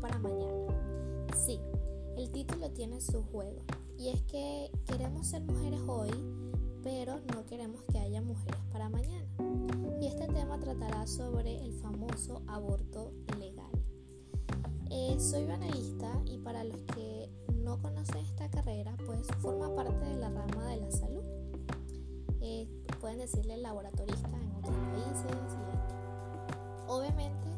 para mañana. Sí, el título tiene su juego y es que queremos ser mujeres hoy, pero no queremos que haya mujeres para mañana. Y este tema tratará sobre el famoso aborto legal. Eh, soy analista y para los que no conocen esta carrera, pues forma parte de la rama de la salud. Eh, pueden decirle laboratorista en otros países. obviamente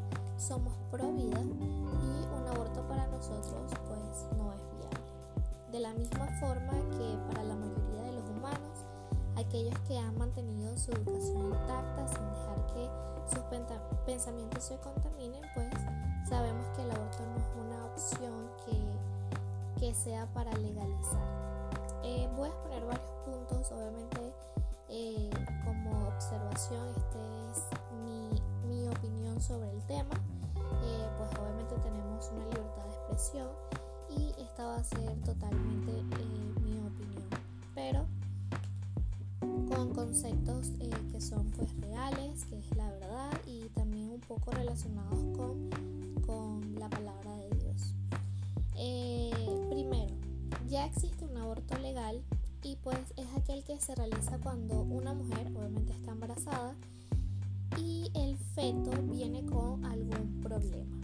somos pro vida y un aborto para nosotros pues no es viable. De la misma forma que para la mayoría de los humanos, aquellos que han mantenido su educación intacta sin dejar que sus pensamientos se contaminen, pues sabemos que el aborto no es una opción que, que sea para legalizar. Eh, voy a exponer varios puntos, obviamente eh, como observación, este es mi, mi opinión sobre el tema. Eh, pues obviamente tenemos una libertad de expresión y esta va a ser totalmente mi opinión, pero con conceptos que son pues reales, que es la verdad y también un poco relacionados con con la palabra de Dios. Eh, primero, ya existe un aborto legal y pues es aquel que se realiza cuando una mujer obviamente está embarazada y el feto viene con algún problema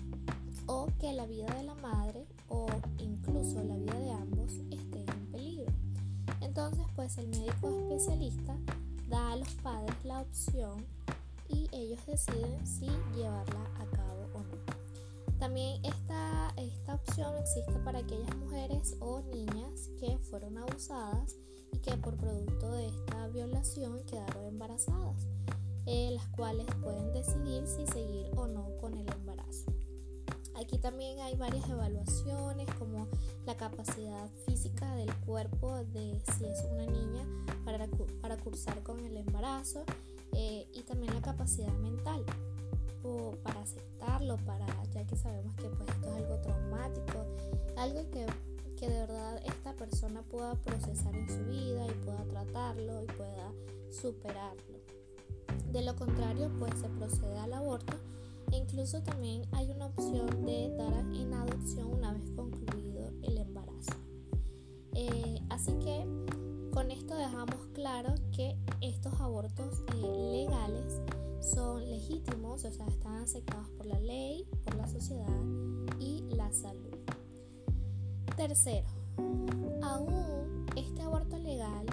o que la vida de la madre o incluso la vida de ambos esté en peligro. Entonces pues el médico especialista da a los padres la opción y ellos deciden si llevarla a cabo o no. También esta, esta opción existe para aquellas mujeres o niñas que fueron abusadas y que por producto de esta violación quedaron embarazadas, eh, las cuales pueden decidir si seguir o no con el embarazo. Aquí también hay varias evaluaciones como la capacidad física del cuerpo de si es una niña para, para cursar con el embarazo eh, y también la capacidad mental para aceptarlo, para ya que sabemos que pues esto es algo traumático, algo que, que de verdad esta persona pueda procesar en su vida y pueda tratarlo y pueda superarlo. De lo contrario, pues se procede al aborto e incluso también hay una opción de dar en adopción una vez concluido el embarazo. Eh, así que con esto dejamos claro que estos abortos eh, legales son legítimos, o sea, están aceptados por la ley, por la sociedad y la salud. Tercero, aún este aborto legal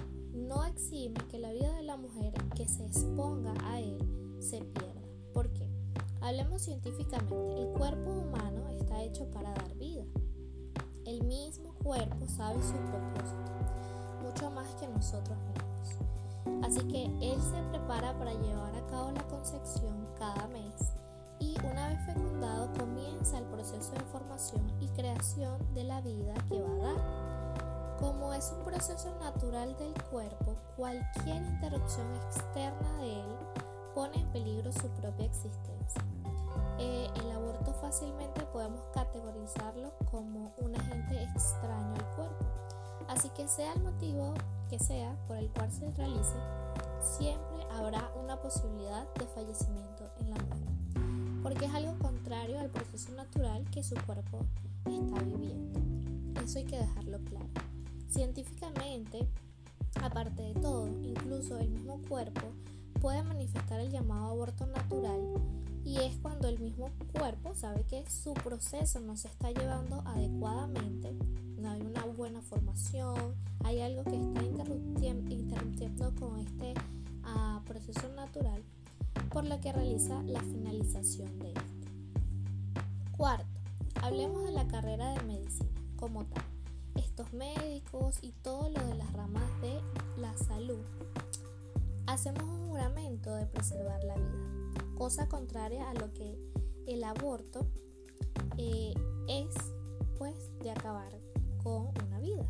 no exime que la vida de la mujer que se exponga a él se pierda. ¿Por qué? Hablemos científicamente, el cuerpo humano está hecho para dar vida. El mismo cuerpo sabe su propósito, mucho más que nosotros mismos. Así que él se prepara para llevar a cabo la concepción cada mes y una vez fecundado comienza el proceso de formación y creación de la vida que va a dar. Como es un proceso natural del cuerpo, cualquier interrupción externa de él pone en peligro su propia existencia. Eh, el aborto fácilmente podemos categorizarlo como un agente extraño al cuerpo. Así que sea el motivo que sea por el cual se realice, siempre habrá una posibilidad de fallecimiento en la mujer, porque es algo contrario al proceso natural que su cuerpo está viviendo. Eso hay que dejarlo claro. Científicamente, aparte de todo, incluso el mismo cuerpo puede manifestar el llamado aborto natural y es cuando el mismo cuerpo sabe que su proceso no se está llevando adecuadamente, no hay una buena formación, hay algo que está interrumpiendo con este uh, proceso natural, por lo que realiza la finalización de este. Cuarto, hablemos de la carrera de medicina como tal. Médicos y todo lo de las ramas de la salud. Hacemos un juramento de preservar la vida, cosa contraria a lo que el aborto eh, es pues de acabar con una vida.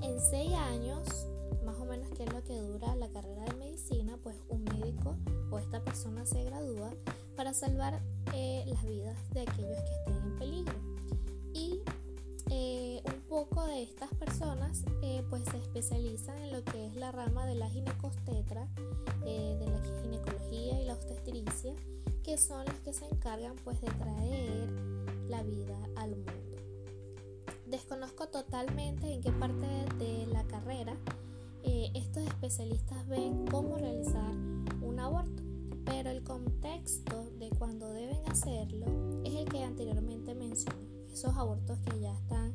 En seis años, más o menos que es lo que dura la carrera de medicina, pues un médico o esta persona se gradúa para salvar eh, las se especializan en lo que es la rama de la ginecostetra, de la ginecología y la obstetricia, que son los que se encargan pues de traer la vida al mundo. Desconozco totalmente en qué parte de la carrera eh, estos especialistas ven cómo realizar un aborto, pero el contexto de cuando deben hacerlo es el que anteriormente mencioné, esos abortos que ya están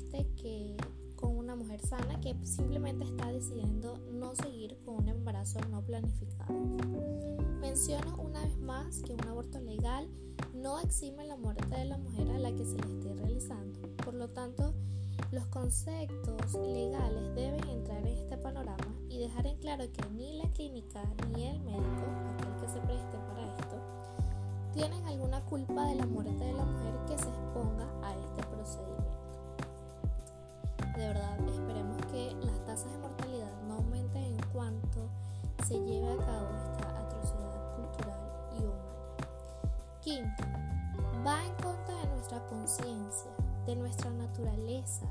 este que con una mujer sana que simplemente está decidiendo no seguir con un embarazo no planificado. Menciono una vez más que un aborto legal no exime la muerte de la mujer a la que se le esté realizando. Por lo tanto, los conceptos legales deben entrar en este panorama y dejar en claro que ni la clínica ni el médico, aquel que se preste para esto, tienen alguna culpa de la muerte de la mujer que se exponga a este procedimiento. De verdad, esperemos que las tasas de mortalidad no aumenten en cuanto se lleve a cabo esta atrocidad cultural y humana. Quinto, va en contra de nuestra conciencia de nuestra naturaleza,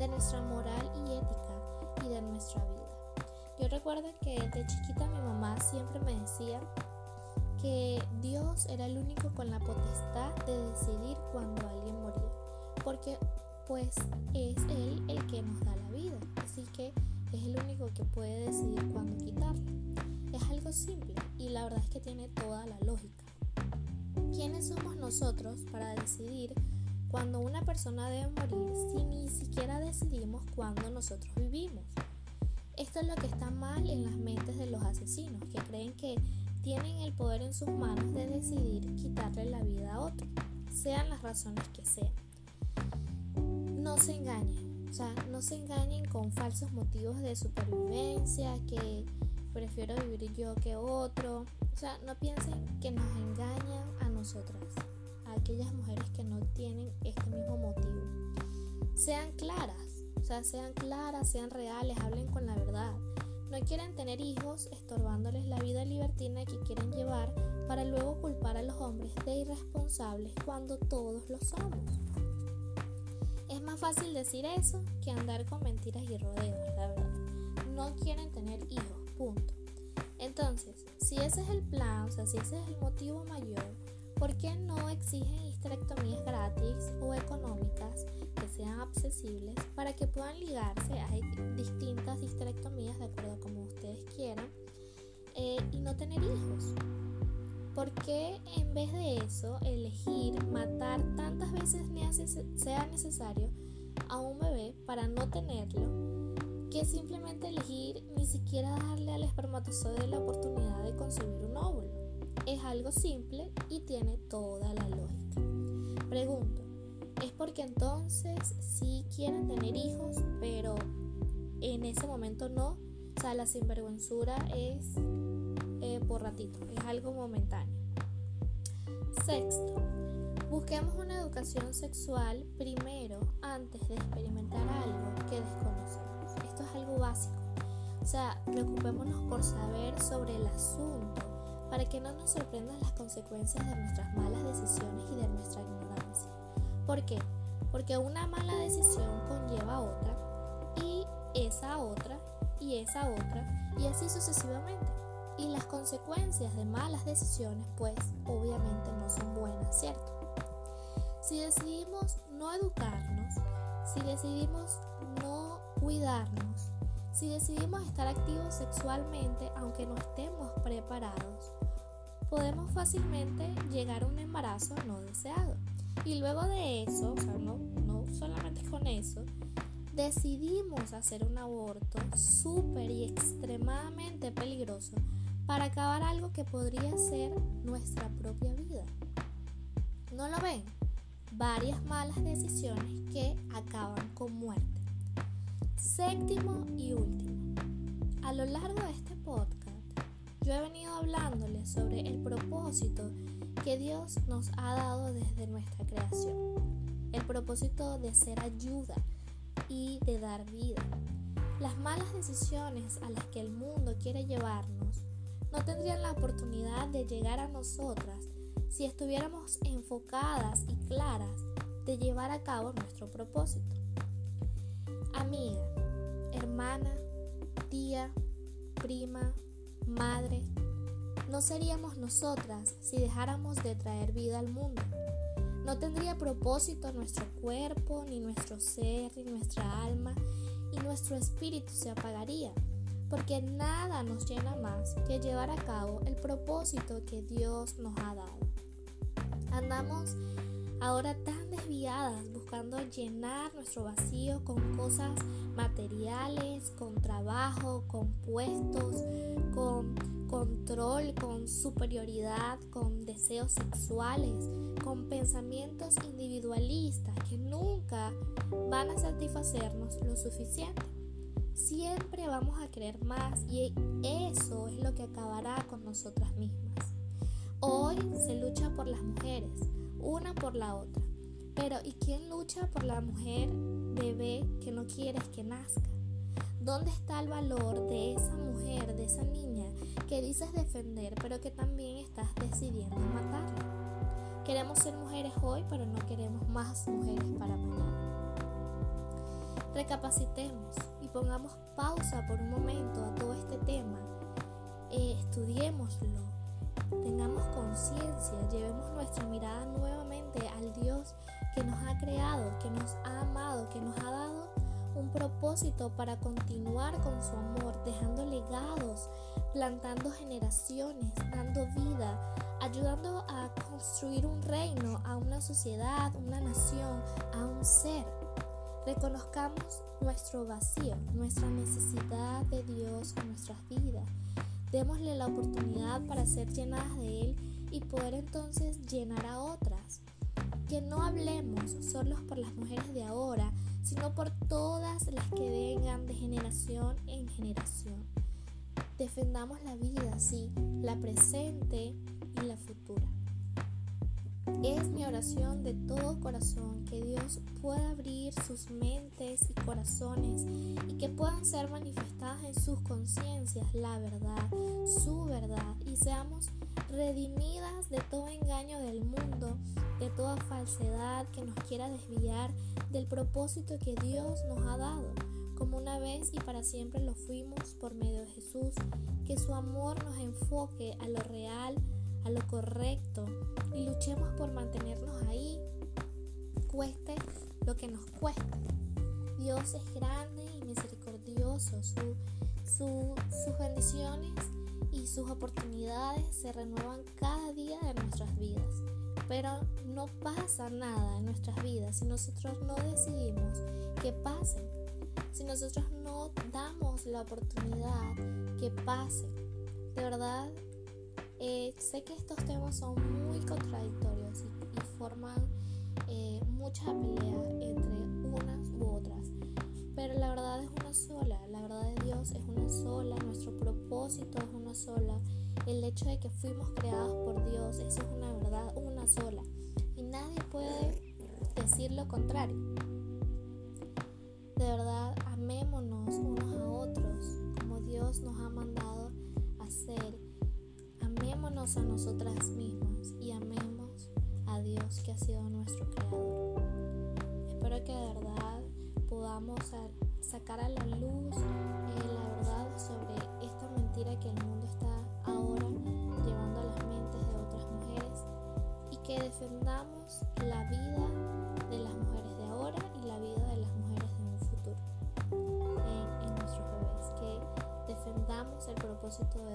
de nuestra moral y ética y de nuestra vida. Yo recuerdo que de chiquita mi mamá siempre me decía que Dios era el único con la potestad de decidir cuando alguien moría, porque pues es Él el que nos da la vida, así que es el único que puede decidir cuándo quitarla. Es algo simple y la verdad es que tiene toda la lógica. ¿Quiénes somos nosotros para decidir cuando una persona debe morir si ni siquiera decidimos cuándo nosotros vivimos. Esto es lo que está mal en las mentes de los asesinos, que creen que tienen el poder en sus manos de decidir quitarle la vida a otro, sean las razones que sean. No se engañen, o sea, no se engañen con falsos motivos de supervivencia, que prefiero vivir yo que otro. O sea, no piensen que nos engañan a nosotras aquellas mujeres que no tienen este mismo motivo. Sean claras, o sea, sean claras, sean reales, hablen con la verdad. No quieren tener hijos estorbándoles la vida libertina que quieren llevar para luego culpar a los hombres de irresponsables cuando todos lo somos. Más fácil decir eso que andar con mentiras y rodeos, la verdad. No quieren tener hijos, punto. Entonces, si ese es el plan, o sea, si ese es el motivo mayor, ¿Por qué no exigen histerectomías gratis o económicas que sean accesibles para que puedan ligarse a distintas histerectomías de acuerdo a como ustedes quieran eh, y no tener hijos? ¿Por qué en vez de eso elegir matar tantas veces sea necesario a un bebé para no tenerlo que simplemente elegir ni siquiera darle al espermatozoide la oportunidad de concebir un óvulo? es algo simple y tiene toda la lógica. Pregunto, ¿es porque entonces sí quieren tener hijos, pero en ese momento no? O sea, la sinvergüenzura es eh, por ratito, es algo momentáneo. Sexto, busquemos una educación sexual primero antes de experimentar algo que desconocemos. Esto es algo básico. O sea, preocupémonos por saber sobre el asunto para que no nos sorprendan las consecuencias de nuestras malas decisiones y de nuestra ignorancia. ¿Por qué? Porque una mala decisión conlleva otra y esa otra y esa otra y así sucesivamente. Y las consecuencias de malas decisiones pues obviamente no son buenas, ¿cierto? Si decidimos no educarnos, si decidimos no cuidarnos, si decidimos estar activos sexualmente aunque no estemos preparados, podemos fácilmente llegar a un embarazo no deseado. Y luego de eso, o sea, no, no solamente con eso, decidimos hacer un aborto súper y extremadamente peligroso para acabar algo que podría ser nuestra propia vida. ¿No lo ven? Varias malas decisiones que acaban con muerte. Séptimo y último. A lo largo de este podcast, yo he venido hablándoles sobre el propósito que Dios nos ha dado desde nuestra creación. El propósito de ser ayuda y de dar vida. Las malas decisiones a las que el mundo quiere llevarnos no tendrían la oportunidad de llegar a nosotras si estuviéramos enfocadas y claras de llevar a cabo nuestro propósito. Amiga, hermana, tía, prima, madre, no seríamos nosotras si dejáramos de traer vida al mundo. No tendría propósito nuestro cuerpo, ni nuestro ser, ni nuestra alma, y nuestro espíritu se apagaría, porque nada nos llena más que llevar a cabo el propósito que Dios nos ha dado. Andamos ahora tan desviadas buscando llenar nuestro vacío con cosas materiales, con trabajo, con puestos, con control, con superioridad, con deseos sexuales, con pensamientos individualistas que nunca van a satisfacernos lo suficiente. Siempre vamos a querer más y eso es lo que acabará con nosotras mismas. Hoy se lucha por las mujeres, una por la otra. Pero ¿y quién lucha por la mujer bebé que no quieres que nazca? ¿Dónde está el valor de esa mujer, de esa niña que dices defender, pero que también estás decidiendo matarla? Queremos ser mujeres hoy, pero no queremos más mujeres para mañana. Recapacitemos y pongamos pausa por un momento a todo este tema. Eh, estudiémoslo, tengamos conciencia, llevemos nuestra mirada nuevamente al Dios que nos ha creado, que nos ha amado, que nos ha dado un propósito para continuar con su amor, dejando legados, plantando generaciones, dando vida, ayudando a construir un reino, a una sociedad, una nación, a un ser. Reconozcamos nuestro vacío, nuestra necesidad de Dios en nuestras vidas Démosle la oportunidad para ser llenadas de Él y poder entonces llenar a otras. Que no hablemos solo por las mujeres de ahora, sino por todas las que vengan de generación en generación. Defendamos la vida, sí, la presente y la futura. Es mi oración de todo corazón que Dios pueda abrir sus mentes y corazones y que puedan ser manifestadas en sus conciencias la verdad, su verdad y seamos redimidas de todo engaño del mundo, de toda falsedad que nos quiera desviar del propósito que Dios nos ha dado, como una vez y para siempre lo fuimos por medio de Jesús, que su amor nos enfoque a lo real, a lo correcto y luchemos por mantenernos ahí, cueste lo que nos cueste. Dios es grande y misericordioso, sus bendiciones y sus oportunidades se renuevan cada día de nuestras vidas. Pero no pasa nada en nuestras vidas si nosotros no decidimos que pase, si nosotros no damos la oportunidad que pase. De verdad, eh, sé que estos temas son muy contradictorios y, forman eh, mucha pelea entre unas u otras, pero la verdad es una sola, la verdad de Dios es una sola, nuestro propósito es una sola, el hecho de que fuimos creados por Dios, eso es una verdad, una sola, y nadie puede decir lo contrario. De verdad, a nosotras mismas y amemos a Dios que ha sido nuestro creador. Espero que de verdad podamos sacar a la luz eh, la verdad sobre esta mentira que el mundo está ahora llevando a las mentes de otras mujeres y que defendamos la vida de las mujeres de ahora y la vida de las mujeres de un futuro en, en nuestros bebés, que defendamos el propósito de